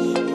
Bye.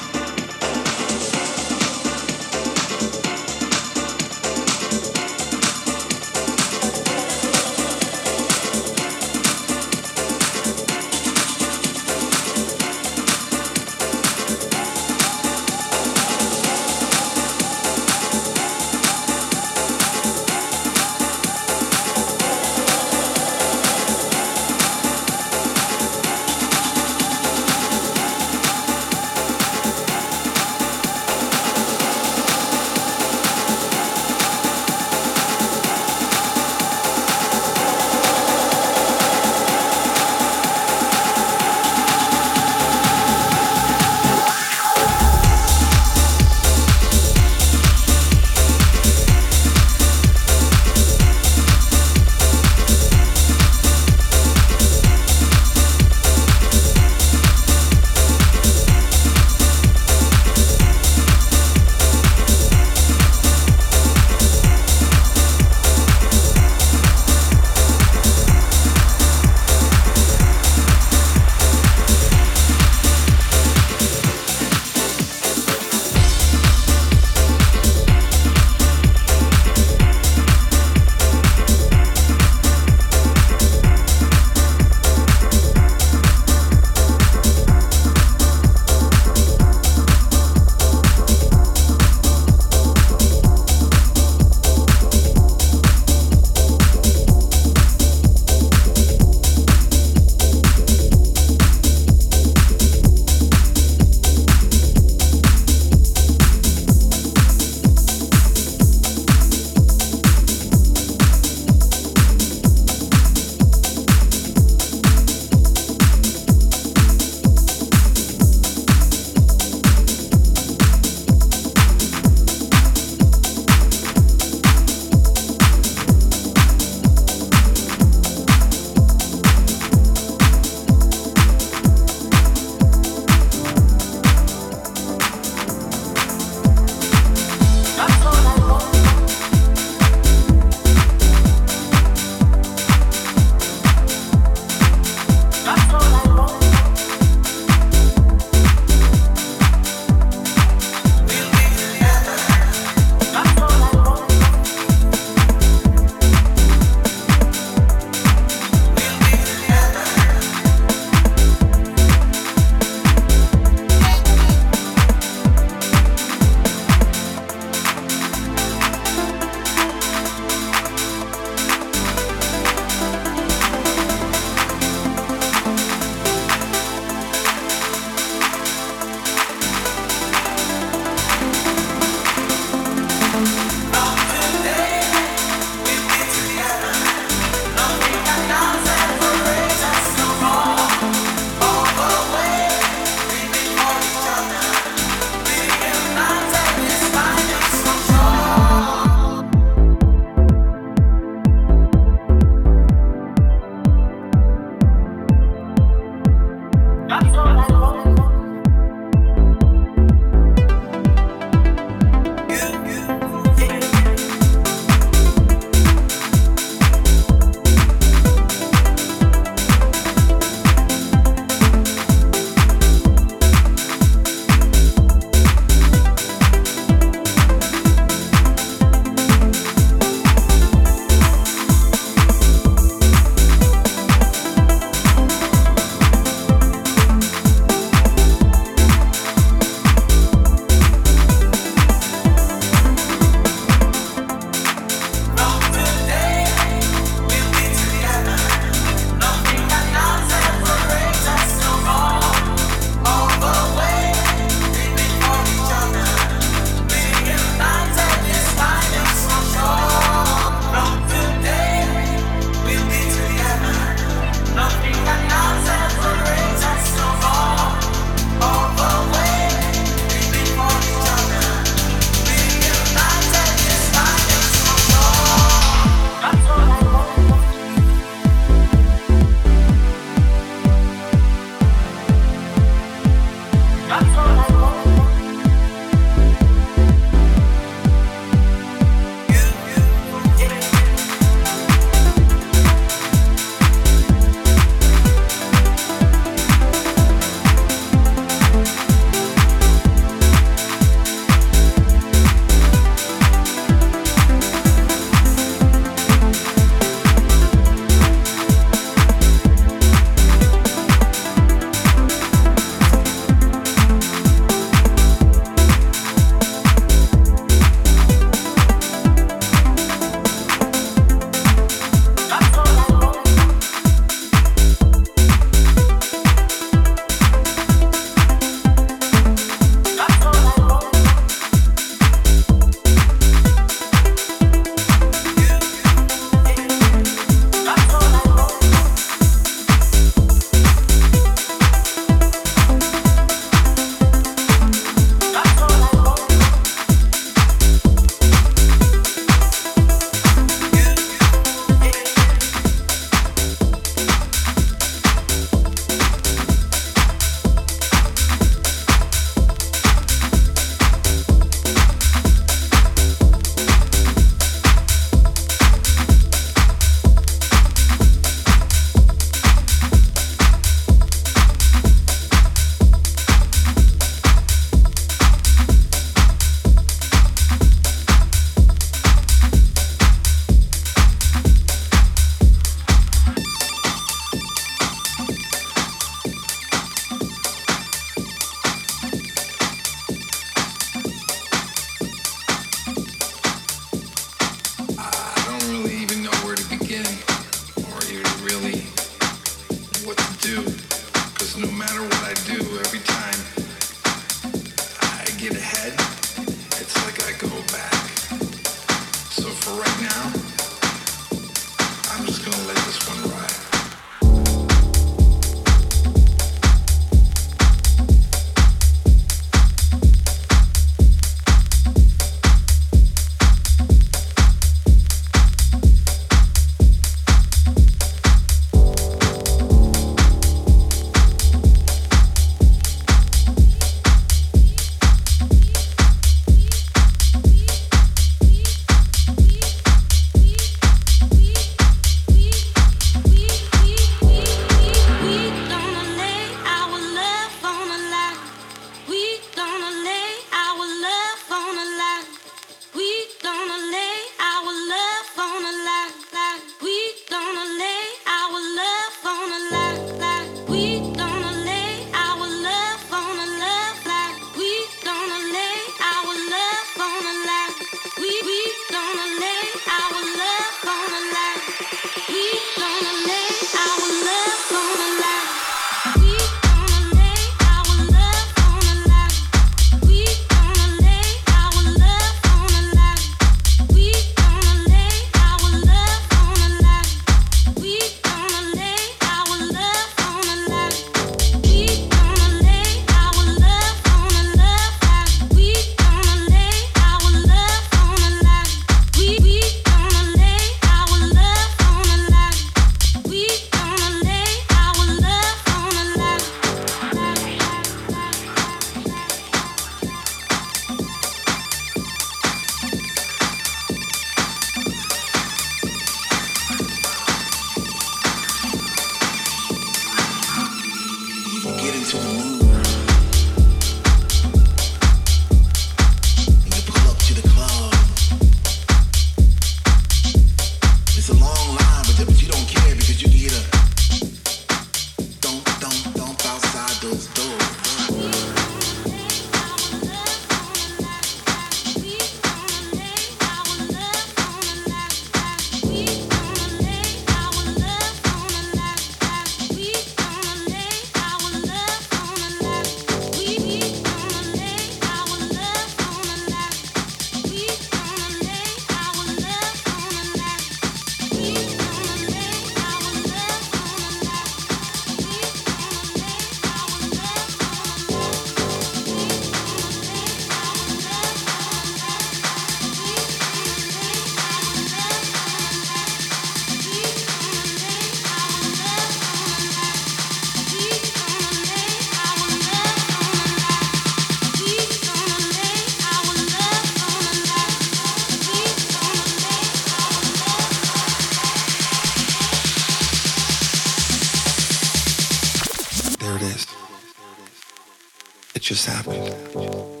Just happened.